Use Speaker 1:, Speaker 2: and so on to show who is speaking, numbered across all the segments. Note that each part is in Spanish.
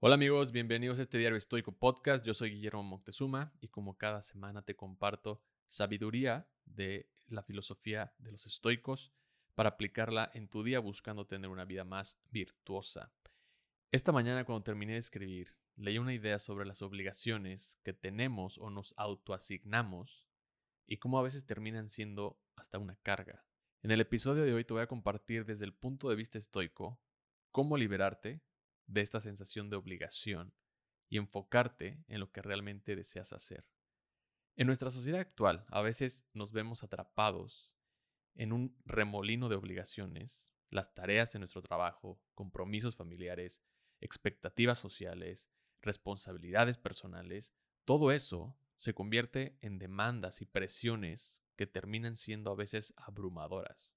Speaker 1: Hola amigos, bienvenidos a este Diario Estoico Podcast. Yo soy Guillermo Moctezuma y como cada semana te comparto sabiduría de la filosofía de los estoicos para aplicarla en tu día buscando tener una vida más virtuosa. Esta mañana cuando terminé de escribir, leí una idea sobre las obligaciones que tenemos o nos autoasignamos y cómo a veces terminan siendo hasta una carga. En el episodio de hoy te voy a compartir desde el punto de vista estoico cómo liberarte de esta sensación de obligación y enfocarte en lo que realmente deseas hacer. En nuestra sociedad actual, a veces nos vemos atrapados en un remolino de obligaciones, las tareas en nuestro trabajo, compromisos familiares, expectativas sociales, responsabilidades personales, todo eso se convierte en demandas y presiones que terminan siendo a veces abrumadoras.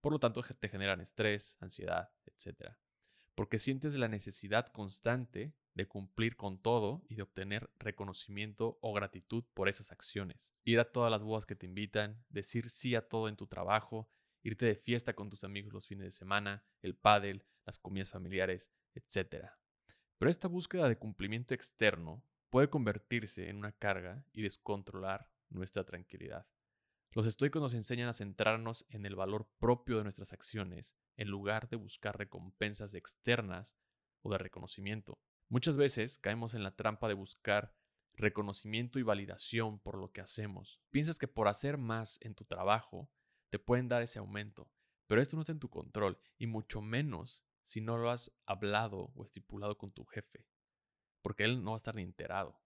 Speaker 1: Por lo tanto, te generan estrés, ansiedad, etc porque sientes la necesidad constante de cumplir con todo y de obtener reconocimiento o gratitud por esas acciones. Ir a todas las bodas que te invitan, decir sí a todo en tu trabajo, irte de fiesta con tus amigos los fines de semana, el pádel, las comidas familiares, etc. Pero esta búsqueda de cumplimiento externo puede convertirse en una carga y descontrolar nuestra tranquilidad. Los estoicos nos enseñan a centrarnos en el valor propio de nuestras acciones, en lugar de buscar recompensas externas o de reconocimiento. Muchas veces caemos en la trampa de buscar reconocimiento y validación por lo que hacemos. Piensas que por hacer más en tu trabajo te pueden dar ese aumento, pero esto no está en tu control y mucho menos si no lo has hablado o estipulado con tu jefe, porque él no va a estar ni enterado.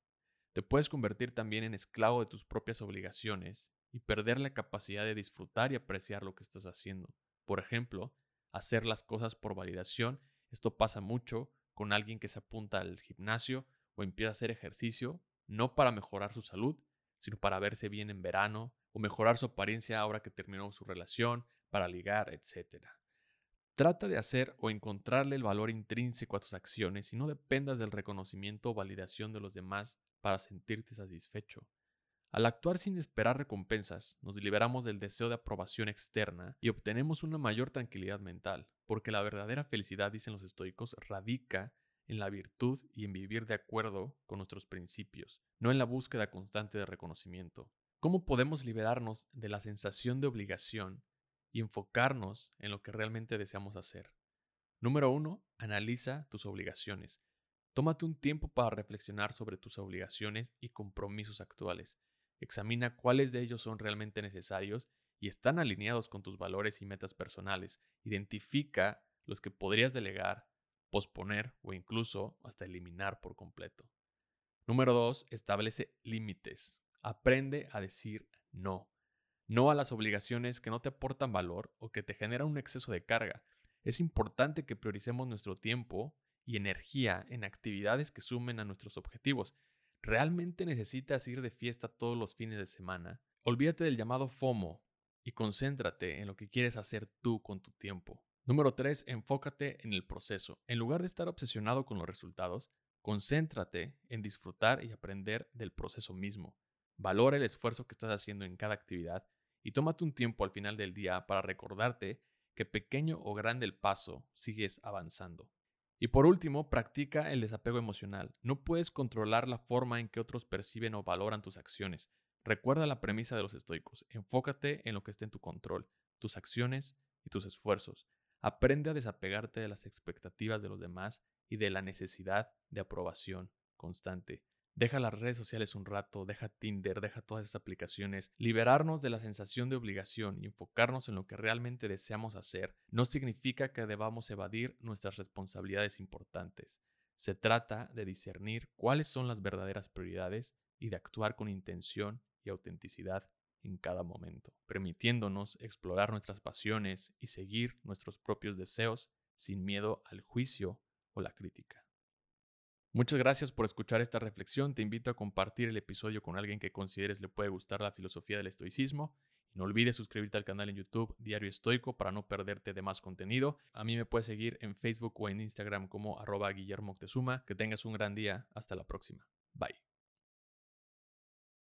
Speaker 1: Te puedes convertir también en esclavo de tus propias obligaciones y perder la capacidad de disfrutar y apreciar lo que estás haciendo. Por ejemplo, hacer las cosas por validación. Esto pasa mucho con alguien que se apunta al gimnasio o empieza a hacer ejercicio, no para mejorar su salud, sino para verse bien en verano o mejorar su apariencia ahora que terminó su relación, para ligar, etc. Trata de hacer o encontrarle el valor intrínseco a tus acciones y no dependas del reconocimiento o validación de los demás para sentirte satisfecho. Al actuar sin esperar recompensas, nos liberamos del deseo de aprobación externa y obtenemos una mayor tranquilidad mental, porque la verdadera felicidad, dicen los estoicos, radica en la virtud y en vivir de acuerdo con nuestros principios, no en la búsqueda constante de reconocimiento. ¿Cómo podemos liberarnos de la sensación de obligación y enfocarnos en lo que realmente deseamos hacer? Número uno, analiza tus obligaciones. Tómate un tiempo para reflexionar sobre tus obligaciones y compromisos actuales Examina cuáles de ellos son realmente necesarios y están alineados con tus valores y metas personales. Identifica los que podrías delegar, posponer o incluso hasta eliminar por completo. Número 2. Establece límites. Aprende a decir no. No a las obligaciones que no te aportan valor o que te generan un exceso de carga. Es importante que prioricemos nuestro tiempo y energía en actividades que sumen a nuestros objetivos ¿Realmente necesitas ir de fiesta todos los fines de semana? Olvídate del llamado FOMO y concéntrate en lo que quieres hacer tú con tu tiempo. Número 3. Enfócate en el proceso. En lugar de estar obsesionado con los resultados, concéntrate en disfrutar y aprender del proceso mismo. Valora el esfuerzo que estás haciendo en cada actividad y tómate un tiempo al final del día para recordarte que pequeño o grande el paso, sigues avanzando. Y por último, practica el desapego emocional. No puedes controlar la forma en que otros perciben o valoran tus acciones. Recuerda la premisa de los estoicos. Enfócate en lo que esté en tu control, tus acciones y tus esfuerzos. Aprende a desapegarte de las expectativas de los demás y de la necesidad de aprobación constante. Deja las redes sociales un rato, deja Tinder, deja todas esas aplicaciones. Liberarnos de la sensación de obligación y enfocarnos en lo que realmente deseamos hacer no significa que debamos evadir nuestras responsabilidades importantes. Se trata de discernir cuáles son las verdaderas prioridades y de actuar con intención y autenticidad en cada momento, permitiéndonos explorar nuestras pasiones y seguir nuestros propios deseos sin miedo al juicio o la crítica. Muchas gracias por escuchar esta reflexión. Te invito a compartir el episodio con alguien que consideres le puede gustar la filosofía del estoicismo. Y no olvides suscribirte al canal en YouTube Diario Estoico para no perderte de más contenido. A mí me puedes seguir en Facebook o en Instagram como arroba Guillermo Que tengas un gran día. Hasta la próxima. Bye.